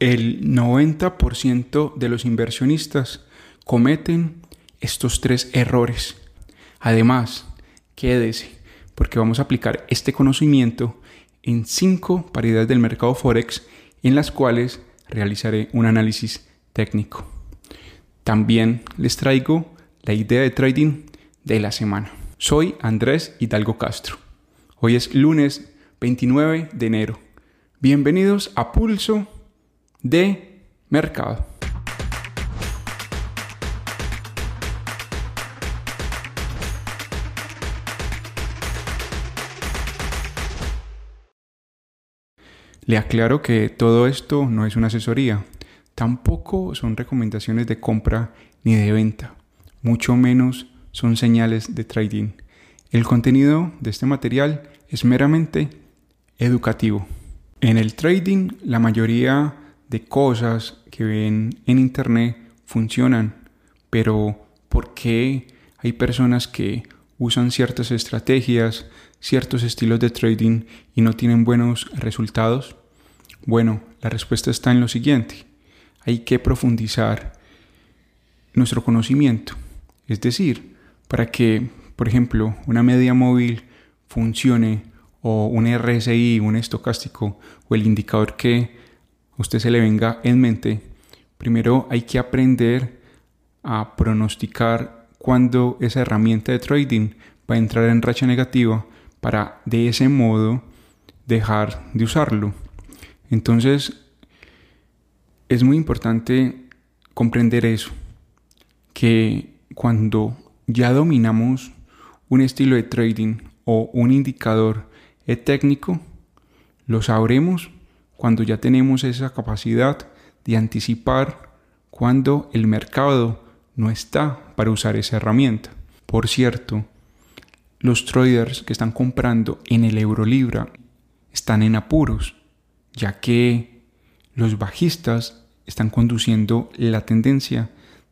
El 90% de los inversionistas cometen estos tres errores. Además, quédese, porque vamos a aplicar este conocimiento en cinco paridades del mercado Forex en las cuales realizaré un análisis técnico. También les traigo la idea de trading de la semana. Soy Andrés Hidalgo Castro. Hoy es lunes 29 de enero. Bienvenidos a Pulso de Mercado. Le aclaro que todo esto no es una asesoría, tampoco son recomendaciones de compra ni de venta, mucho menos son señales de trading. El contenido de este material es meramente educativo. En el trading, la mayoría de cosas que ven en Internet funcionan, pero ¿por qué hay personas que usan ciertas estrategias, ciertos estilos de trading y no tienen buenos resultados? Bueno, la respuesta está en lo siguiente. Hay que profundizar nuestro conocimiento. Es decir, para que, por ejemplo, una media móvil funcione o un RSI, un estocástico o el indicador que usted se le venga en mente, primero hay que aprender a pronosticar cuándo esa herramienta de trading va a entrar en racha negativa para de ese modo dejar de usarlo. Entonces, es muy importante comprender eso, que cuando ya dominamos un estilo de trading o un indicador técnico, lo sabremos cuando ya tenemos esa capacidad de anticipar cuando el mercado no está para usar esa herramienta. Por cierto, los traders que están comprando en el euro libra están en apuros ya que los bajistas están conduciendo la tendencia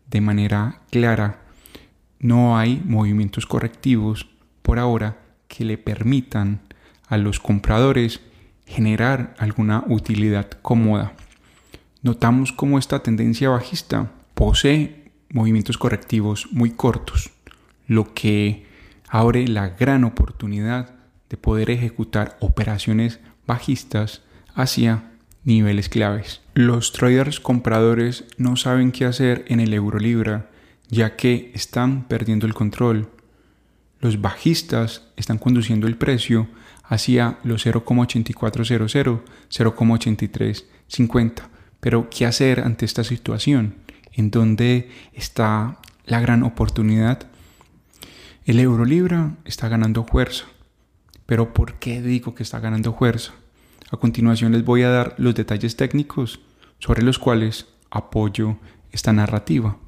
de manera clara. No hay movimientos correctivos por ahora que le permitan a los compradores generar alguna utilidad cómoda. Notamos cómo esta tendencia bajista posee movimientos correctivos muy cortos, lo que abre la gran oportunidad de poder ejecutar operaciones bajistas hacia niveles claves. Los traders compradores no saben qué hacer en el euro libra ya que están perdiendo el control. Los bajistas están conduciendo el precio hacia los 0,8400, 0,8350. Pero ¿qué hacer ante esta situación? ¿En dónde está la gran oportunidad? El euro libra está ganando fuerza. Pero ¿por qué digo que está ganando fuerza? A continuación les voy a dar los detalles técnicos sobre los cuales apoyo esta narrativa.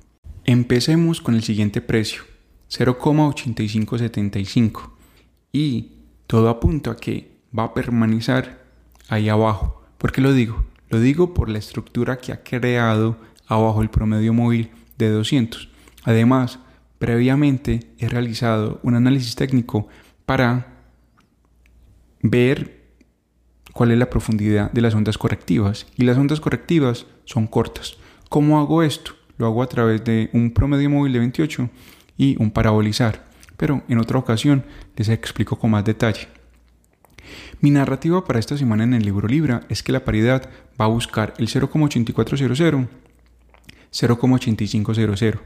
Empecemos con el siguiente precio, 0,8575 y todo apunta a que va a permanecer ahí abajo. ¿Por qué lo digo? Lo digo por la estructura que ha creado abajo el promedio móvil de 200. Además, previamente he realizado un análisis técnico para ver cuál es la profundidad de las ondas correctivas. Y las ondas correctivas son cortas. ¿Cómo hago esto? Lo hago a través de un promedio móvil de 28 y un parabolizar. Pero en otra ocasión les explico con más detalle. Mi narrativa para esta semana en el libro Libra es que la paridad va a buscar el 0,8400, 0,8500.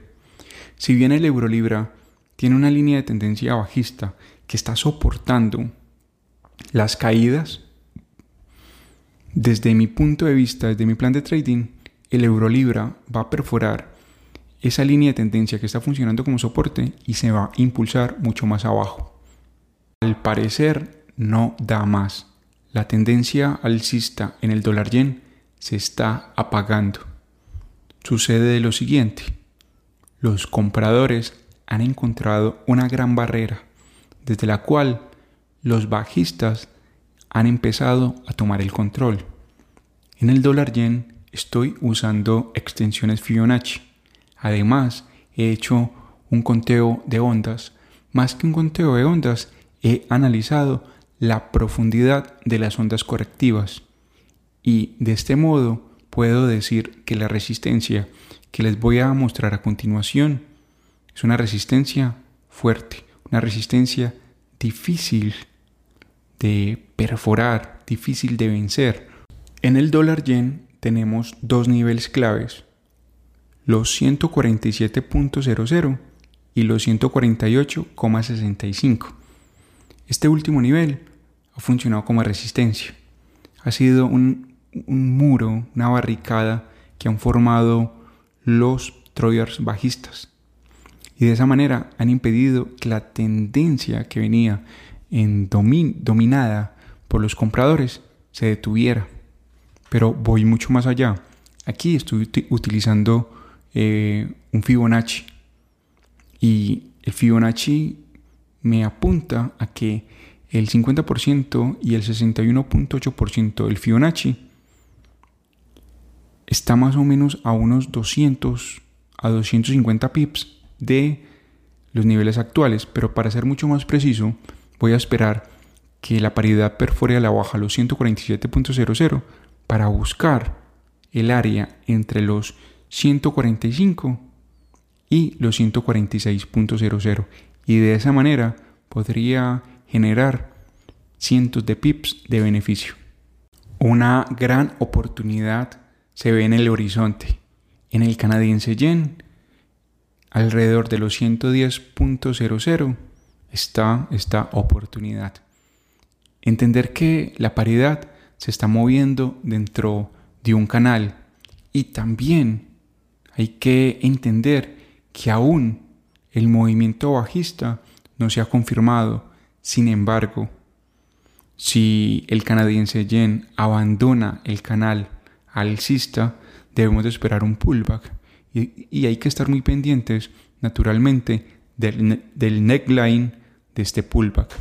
Si bien el euro Libra tiene una línea de tendencia bajista que está soportando las caídas desde mi punto de vista, desde mi plan de trading, el euro libra va a perforar esa línea de tendencia que está funcionando como soporte y se va a impulsar mucho más abajo. Al parecer no da más. La tendencia alcista en el dólar yen se está apagando. Sucede lo siguiente. Los compradores han encontrado una gran barrera desde la cual los bajistas han empezado a tomar el control. En el dólar yen estoy usando extensiones Fibonacci. Además, he hecho un conteo de ondas. Más que un conteo de ondas, he analizado la profundidad de las ondas correctivas y de este modo puedo decir que la resistencia que les voy a mostrar a continuación es una resistencia fuerte, una resistencia difícil de perforar, difícil de vencer. En el dólar yen tenemos dos niveles claves, los 147.00 y los 148,65. Este último nivel ha funcionado como resistencia. Ha sido un, muro, una barricada que han formado los traders bajistas. Y de esa manera han impedido que la tendencia que venía en dominada por los compradores se detuviera. Pero voy mucho más allá. Aquí estoy utilizando eh, un Fibonacci. Y el Fibonacci me apunta a que el 50% y el 61.8% del Fibonacci está más o menos a unos 200 a 250 pips de los niveles actuales, pero para ser mucho más preciso, voy a esperar que la paridad perfore a la baja los 147.00 para buscar el área entre los 145 y los 146.00 y de esa manera podría generar cientos de pips de beneficio. Una gran oportunidad se ve en el horizonte. En el canadiense yen, alrededor de los 110.00 está esta oportunidad. Entender que la paridad se está moviendo dentro de un canal y también hay que entender que aún el movimiento bajista no se ha confirmado. Sin embargo, si el canadiense yen abandona el canal alcista, debemos de esperar un pullback y, hay que estar muy pendientes, naturalmente, del, del neckline de este pullback.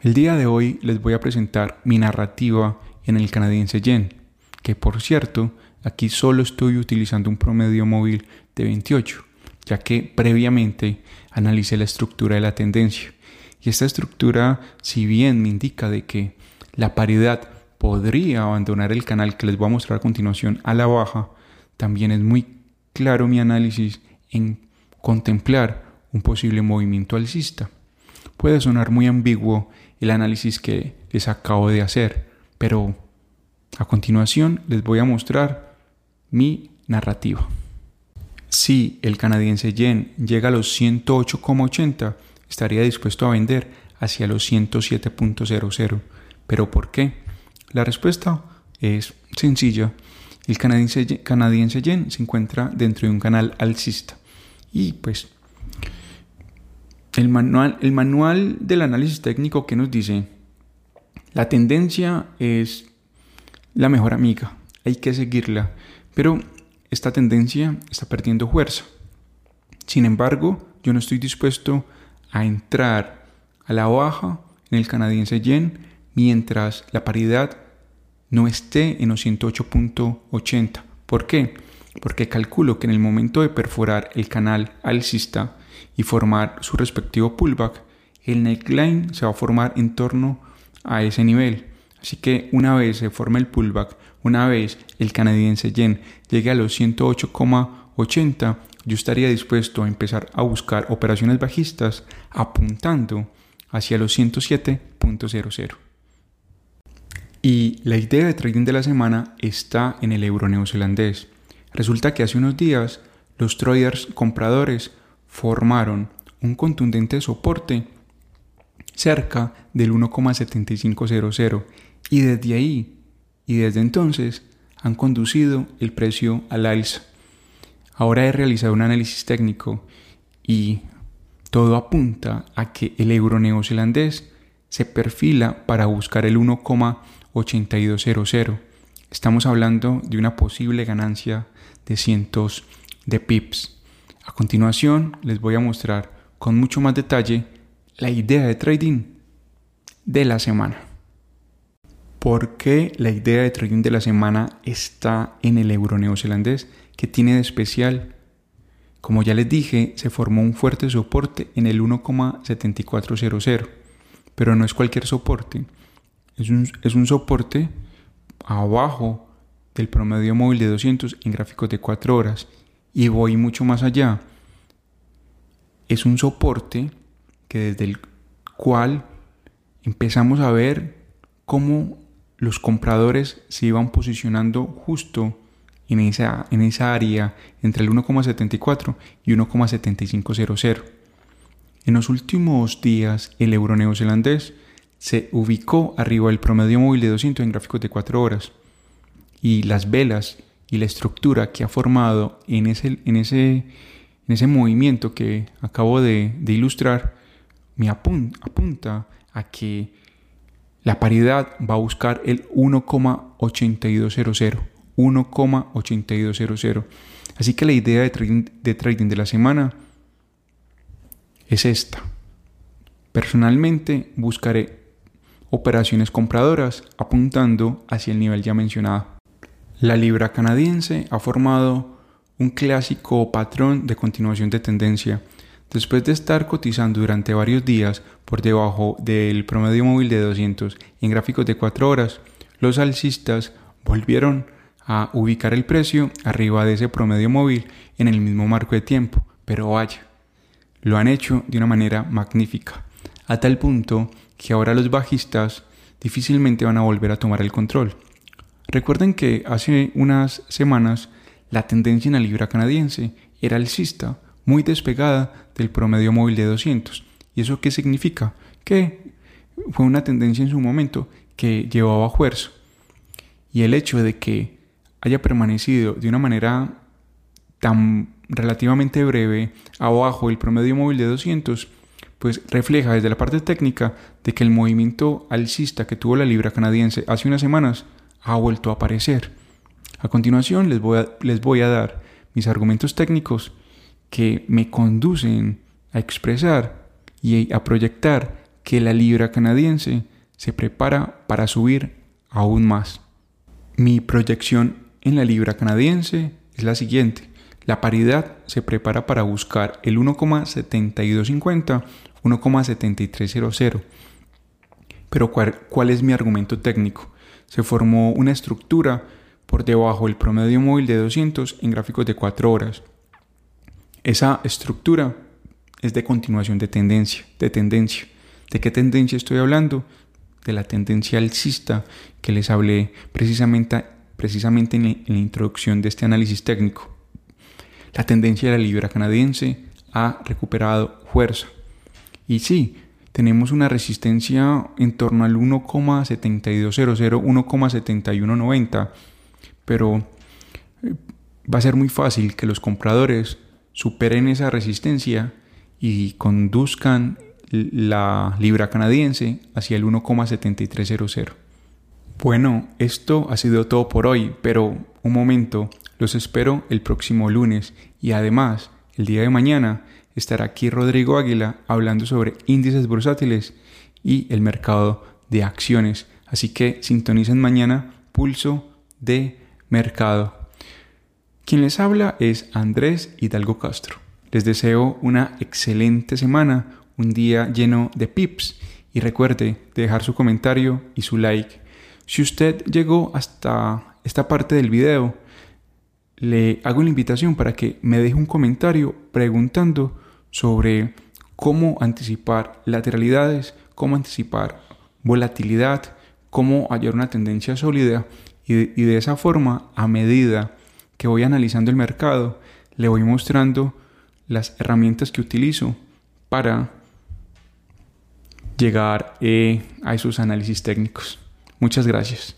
El día de hoy les voy a presentar mi narrativa en el canadiense yen, que por cierto, aquí solo estoy utilizando un promedio móvil de 28, ya que previamente analicé la estructura de la tendencia. Y esta estructura, si bien me indica de que la paridad podría abandonar el canal que les voy a mostrar a continuación a la baja, también es muy claro mi análisis en contemplar un posible movimiento alcista. Puede sonar muy ambiguo el análisis que les acabo de hacer, pero a continuación les voy a mostrar mi narrativa. Si el canadiense yen llega a los 108,80, estaría dispuesto a vender hacia los 107.00. ¿Pero por qué? La respuesta es sencilla. El canadiense, canadiense yen se encuentra dentro de un canal alcista. Y pues el manual, el manual del análisis técnico que nos dice, la tendencia es la mejor amiga, hay que seguirla, pero esta tendencia está perdiendo fuerza. Sin embargo, yo no estoy dispuesto a entrar a la baja en el canadiense yen mientras la paridad no esté en los 108.80. ¿Por qué? Porque calculo que en el momento de perforar el canal alcista y formar su respectivo pullback, el neckline se va a formar en torno a ese nivel. Así que una vez se forme el pullback, una vez el canadiense yen llegue a los 108,80, yo estaría dispuesto a empezar a buscar operaciones bajistas apuntando hacia los 107.00. Y la idea de trading de la semana está en el euro neozelandés. Resulta que hace unos días los traders compradores formaron un contundente soporte cerca del 1,7500 y desde ahí y desde entonces han conducido el precio al alza. Ahora he realizado un análisis técnico y todo apunta a que el euro neozelandés se perfila para buscar el 1,8200. Estamos hablando de una posible ganancia de cientos de pips. A continuación les voy a mostrar con mucho más detalle la idea de trading de la semana. ¿Por qué la idea de trading de la semana está en el euro neozelandés? ¿Qué tiene de especial? Como ya les dije, se formó un fuerte soporte en el 1,7400, pero no es cualquier soporte. Es un, es un soporte abajo del promedio móvil de 200 en gráficos de 4 horas. Y voy mucho más allá. Es un soporte que desde el cual empezamos a ver cómo los compradores se iban posicionando justo en esa, en esa área entre el 1,74 y 1,7500. En los últimos días, el euro neozelandés se ubicó arriba del promedio móvil de 200 en gráficos de 4 horas y las velas y la estructura que ha formado en ese, en ese, en ese movimiento que acabo de, ilustrar me apunta a que la paridad va a buscar el 1,8200. 1,8200. Así que la idea de trading, de trading de la semana es esta. Personalmente buscaré operaciones compradoras apuntando hacia el nivel ya mencionado. La libra canadiense ha formado un clásico patrón de continuación de tendencia. Después de estar cotizando durante varios días por debajo del promedio móvil de 200 en gráficos de 4 horas, los alcistas volvieron a ubicar el precio arriba de ese promedio móvil en el mismo marco de tiempo. Pero vaya, lo han hecho de una manera magnífica, a tal punto que ahora los bajistas difícilmente van a volver a tomar el control. Recuerden que hace unas semanas la tendencia en la libra canadiense era alcista, muy despegada del promedio móvil de 200. ¿Y eso qué significa? Que fue una tendencia en su momento que llevaba fuerza. Y el hecho de que haya permanecido de una manera tan relativamente breve abajo del promedio móvil de 200 pues refleja desde la parte técnica de que el movimiento alcista que tuvo la libra canadiense hace unas semanas ha vuelto a aparecer. A continuación les voy a, les voy a dar mis argumentos técnicos que me conducen a expresar y a proyectar que la libra canadiense se prepara para subir aún más. Mi proyección en la libra canadiense es la siguiente. La paridad se prepara para buscar el 1,7250 1,7300. Pero ¿cuál, es mi argumento técnico? Se formó una estructura por debajo del promedio móvil de 200 en gráficos de 4 horas. Esa estructura es de continuación de tendencia, de tendencia. ¿De qué tendencia estoy hablando? De la tendencia alcista que les hablé precisamente, precisamente en, en la introducción de este análisis técnico. La tendencia de la libra canadiense ha recuperado fuerza. Y sí, tenemos una resistencia en torno al 1,7200, 1,7190, pero eh, va a ser muy fácil que los compradores superen esa resistencia y conduzcan la libra canadiense hacia el 1,7300. Bueno, esto ha sido todo por hoy, pero un momento, los espero el próximo lunes y además el día de mañana estará aquí Rodrigo Águila hablando sobre índices bursátiles y el mercado de acciones. Así que sintonicen mañana Pulso de Mercado. Quien les habla es Andrés Hidalgo Castro. Les deseo una excelente semana, un día lleno de pips y recuerde dejar su comentario y su like. Si usted llegó hasta esta parte del video, le hago la invitación para que me deje un comentario preguntando sobre cómo anticipar lateralidades, cómo anticipar volatilidad, cómo hallar una tendencia sólida y de, esa forma, a medida que voy analizando el mercado, le voy mostrando las herramientas que utilizo para llegar eh, a esos análisis técnicos. Muchas gracias.